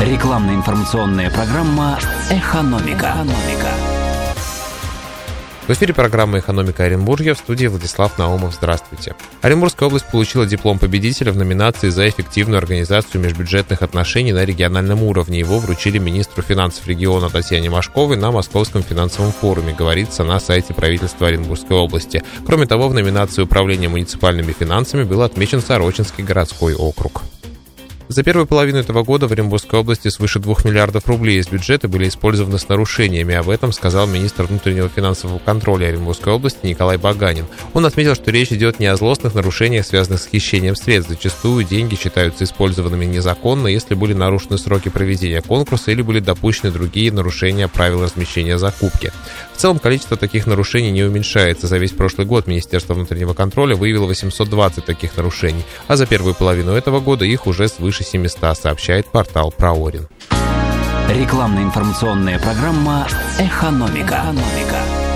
Рекламно-информационная программа «Экономика». «Экономика». В эфире программа «Экономика Оренбуржья» в студии Владислав Наумов. Здравствуйте. Оренбургская область получила диплом победителя в номинации за эффективную организацию межбюджетных отношений на региональном уровне. Его вручили министру финансов региона Татьяне Машковой на Московском финансовом форуме, говорится на сайте правительства Оренбургской области. Кроме того, в номинации управления муниципальными финансами был отмечен Сорочинский городской округ. За первую половину этого года в Оренбургской области свыше 2 миллиардов рублей из бюджета были использованы с нарушениями. Об этом сказал министр внутреннего финансового контроля Оренбургской области Николай Баганин. Он отметил, что речь идет не о злостных нарушениях, связанных с хищением средств. Зачастую деньги считаются использованными незаконно, если были нарушены сроки проведения конкурса или были допущены другие нарушения правил размещения закупки. В целом количество таких нарушений не уменьшается. За весь прошлый год Министерство внутреннего контроля выявило 820 таких нарушений, а за первую половину этого года их уже свыше свыше 700, сообщает портал Проорин. Рекламно-информационная программа «Экономика». «Экономика».